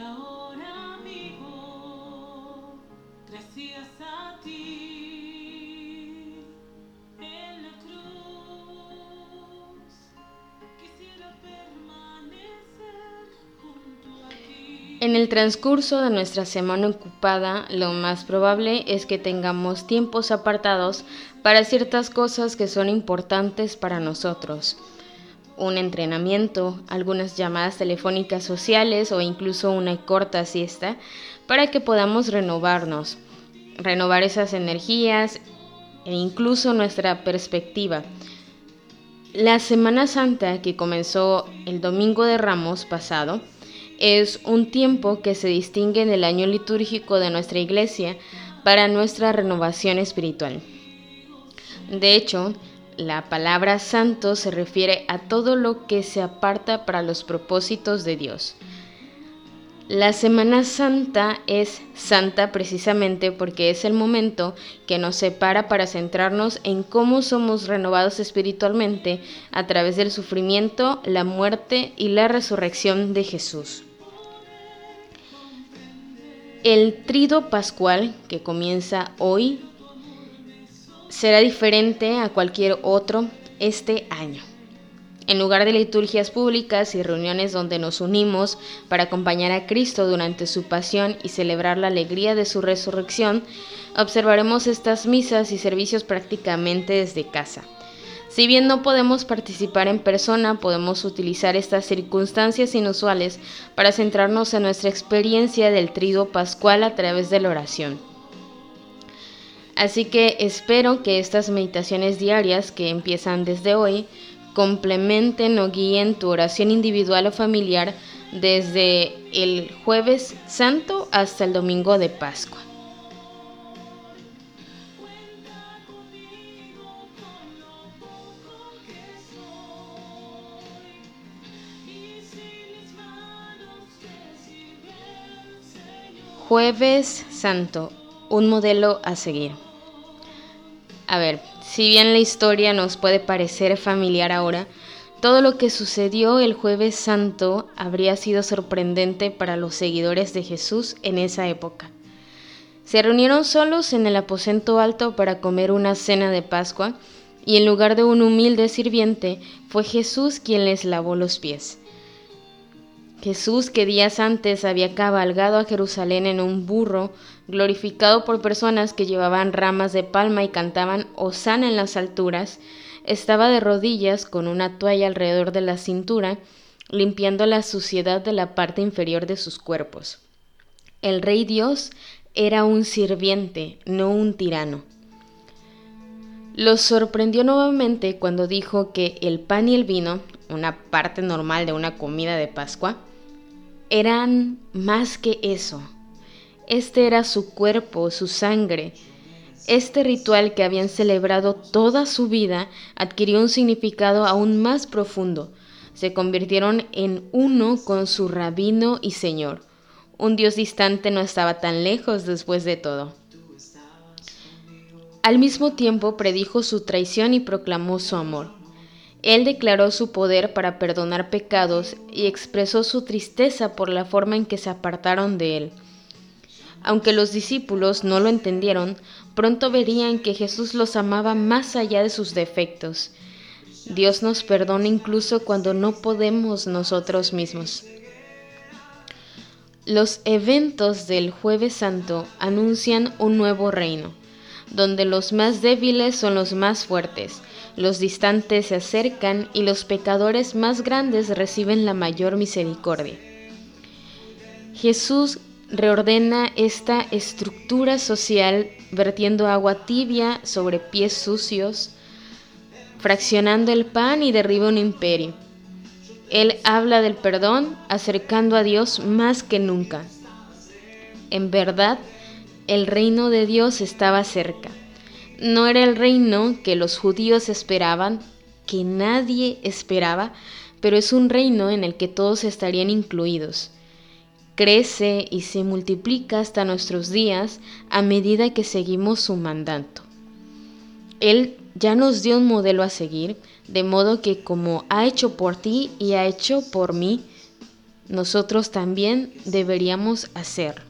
ahora vivo gracias a ti en la cruz. Quisiera permanecer junto a ti. En el transcurso de nuestra semana ocupada, lo más probable es que tengamos tiempos apartados para ciertas cosas que son importantes para nosotros. Un entrenamiento, algunas llamadas telefónicas sociales o incluso una corta siesta para que podamos renovarnos, renovar esas energías e incluso nuestra perspectiva. La Semana Santa que comenzó el domingo de Ramos pasado es un tiempo que se distingue en el año litúrgico de nuestra iglesia para nuestra renovación espiritual. De hecho, la palabra santo se refiere a todo lo que se aparta para los propósitos de Dios. La Semana Santa es santa precisamente porque es el momento que nos separa para centrarnos en cómo somos renovados espiritualmente a través del sufrimiento, la muerte y la resurrección de Jesús. El trido pascual, que comienza hoy, será diferente a cualquier otro este año. En lugar de liturgias públicas y reuniones donde nos unimos para acompañar a Cristo durante su pasión y celebrar la alegría de su resurrección, observaremos estas misas y servicios prácticamente desde casa. Si bien no podemos participar en persona, podemos utilizar estas circunstancias inusuales para centrarnos en nuestra experiencia del trido pascual a través de la oración. Así que espero que estas meditaciones diarias que empiezan desde hoy complementen o guíen tu oración individual o familiar desde el jueves santo hasta el domingo de Pascua. Jueves Santo, un modelo a seguir. A ver, si bien la historia nos puede parecer familiar ahora, todo lo que sucedió el jueves santo habría sido sorprendente para los seguidores de Jesús en esa época. Se reunieron solos en el aposento alto para comer una cena de Pascua y en lugar de un humilde sirviente fue Jesús quien les lavó los pies. Jesús, que días antes había cabalgado a Jerusalén en un burro, glorificado por personas que llevaban ramas de palma y cantaban Osana en las alturas, estaba de rodillas con una toalla alrededor de la cintura, limpiando la suciedad de la parte inferior de sus cuerpos. El rey Dios era un sirviente, no un tirano. Los sorprendió nuevamente cuando dijo que el pan y el vino, una parte normal de una comida de Pascua, eran más que eso. Este era su cuerpo, su sangre. Este ritual que habían celebrado toda su vida adquirió un significado aún más profundo. Se convirtieron en uno con su rabino y señor. Un Dios distante no estaba tan lejos después de todo. Al mismo tiempo predijo su traición y proclamó su amor. Él declaró su poder para perdonar pecados y expresó su tristeza por la forma en que se apartaron de él. Aunque los discípulos no lo entendieron, pronto verían que Jesús los amaba más allá de sus defectos. Dios nos perdona incluso cuando no podemos nosotros mismos. Los eventos del jueves santo anuncian un nuevo reino, donde los más débiles son los más fuertes, los distantes se acercan y los pecadores más grandes reciben la mayor misericordia. Jesús reordena esta estructura social vertiendo agua tibia sobre pies sucios, fraccionando el pan y derriba un imperio. Él habla del perdón, acercando a Dios más que nunca. En verdad, el reino de Dios estaba cerca. No era el reino que los judíos esperaban, que nadie esperaba, pero es un reino en el que todos estarían incluidos. Crece y se multiplica hasta nuestros días a medida que seguimos su mandato. Él ya nos dio un modelo a seguir, de modo que como ha hecho por ti y ha hecho por mí, nosotros también deberíamos hacer.